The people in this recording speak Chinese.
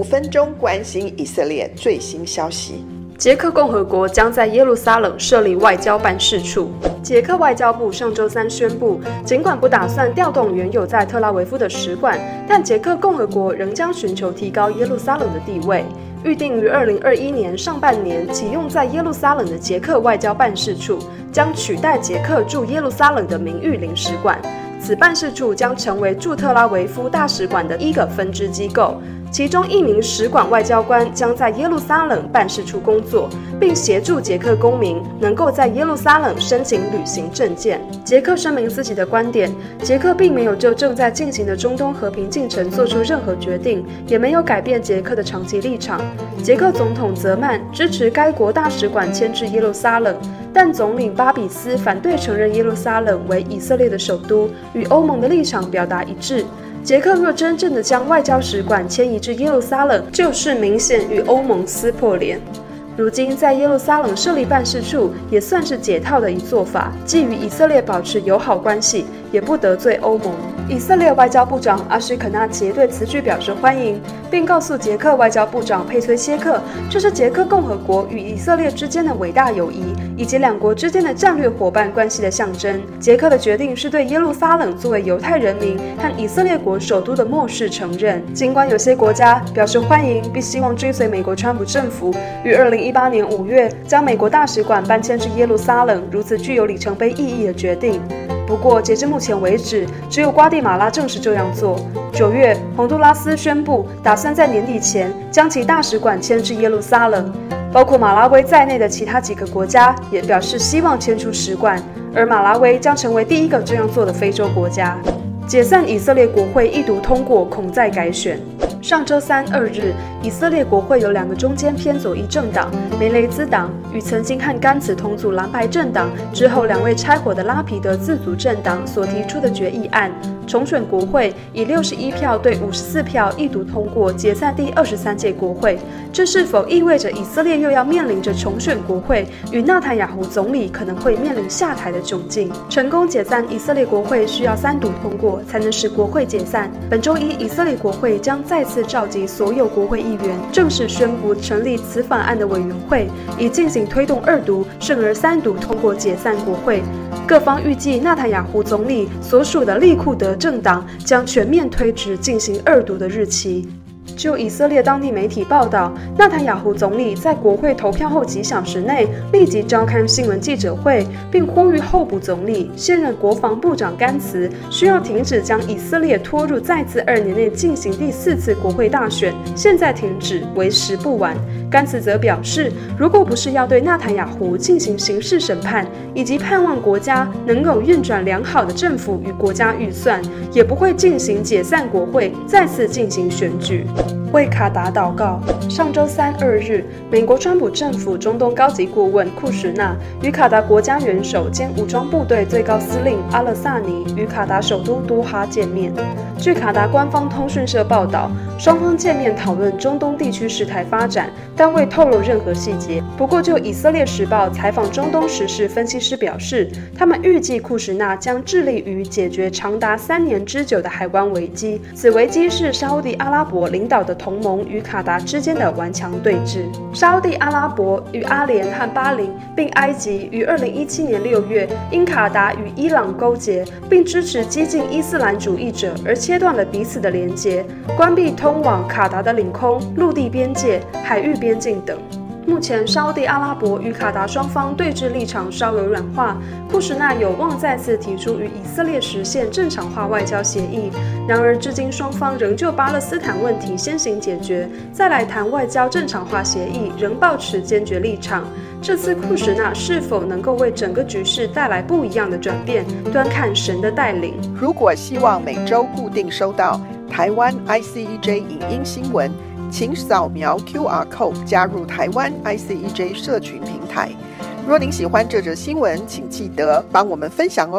五分钟关心以色列最新消息。捷克共和国将在耶路撒冷设立外交办事处。捷克外交部上周三宣布，尽管不打算调动原有在特拉维夫的使馆，但捷克共和国仍将寻求提高耶路撒冷的地位。预定于二零二一年上半年启用在耶路撒冷的捷克外交办事处，将取代捷克驻耶路撒冷的名誉领事馆。此办事处将成为驻特拉维夫大使馆的一个分支机构。其中一名使馆外交官将在耶路撒冷办事处工作，并协助捷克公民能够在耶路撒冷申请旅行证件。捷克声明自己的观点：捷克并没有就正在进行的中东和平进程做出任何决定，也没有改变捷克的长期立场。捷克总统泽曼支持该国大使馆迁至耶路撒冷，但总理巴比斯反对承认耶路撒冷为以色列的首都，与欧盟的立场表达一致。捷克若真正的将外交使馆迁移至耶路撒冷，就是明显与欧盟撕破脸。如今在耶路撒冷设立办事处，也算是解套的一做法，既与以色列保持友好关系，也不得罪欧盟。以色列外交部长阿什肯纳杰对此举表示欢迎，并告诉捷克外交部长佩崔切克，这是捷克共和国与以色列之间的伟大友谊，以及两国之间的战略伙伴关系的象征。捷克的决定是对耶路撒冷作为犹太人民和以色列国首都的漠视承认。尽管有些国家表示欢迎，并希望追随美国川普政府于二零一八年五月将美国大使馆搬迁至耶路撒冷如此具有里程碑意义的决定。不过，截至目目前为止，只有瓜地马拉正式这样做。九月，洪都拉斯宣布打算在年底前将其大使馆迁至耶路撒冷。包括马拉维在内的其他几个国家也表示希望迁出使馆，而马拉维将成为第一个这样做的非洲国家。解散以色列国会一读通过，恐再改选。上周三二日，以色列国会有两个中间偏左翼政党梅雷兹党与曾经和甘茨同组蓝白政党之后两位拆伙的拉皮德自组政党所提出的决议案，重选国会以六十一票对五十四票一读通过，解散第二十三届国会。这是否意味着以色列又要面临着重选国会与纳坦雅胡总理可能会面临下台的窘境？成功解散以色列国会需要三读通过才能使国会解散。本周一，以色列国会将再次召集所有国会议议员，正式宣布成立此法案的委员会，以进行推动二读，胜而三读通过解散国会。各方预计，纳塔雅胡总理所属的利库德政党将全面推迟进行二读的日期。就以色列当地媒体报道，纳坦雅胡总理在国会投票后几小时内立即召开新闻记者会，并呼吁候补总理、现任国防部长甘茨需要停止将以色列拖入再次二年内进行第四次国会大选，现在停止为时不晚。甘茨则表示，如果不是要对纳坦雅胡进行刑事审判，以及盼望国家能够运转良好的政府与国家预算，也不会进行解散国会，再次进行选举。out. 为卡达祷告。上周三二日，美国川普政府中东高级顾问库什纳与卡达国家元首兼武装部队最高司令阿勒萨尼与卡达首都多哈见面。据卡达官方通讯社报道，双方见面讨论中东地区事态发展，但未透露任何细节。不过，就以色列时报采访中东时事分析师表示，他们预计库什纳将致力于解决长达三年之久的海湾危机。此危机是沙乌地阿拉伯领导的同盟与卡达之间的顽强对峙。沙乌地阿拉伯与阿联和巴林，并埃及于二零一七年六月因卡达与伊朗勾结，并支持激进伊斯兰主义者而切断了彼此的连接，关闭通往卡达的领空、陆地边界、海域边境等。目前，沙乌地阿拉伯与卡达双方对峙立场稍有软化，库什纳有望再次提出与以色列实现正常化外交协议。然而，至今双方仍就巴勒斯坦问题先行解决，再来谈外交正常化协议，仍保持坚决立场。这次库什纳是否能够为整个局势带来不一样的转变，端看神的带领。如果希望每周固定收到台湾 ICEJ 影音新闻。请扫描 QR code 加入台湾 ICEJ 社群平台。若您喜欢这则新闻，请记得帮我们分享哦。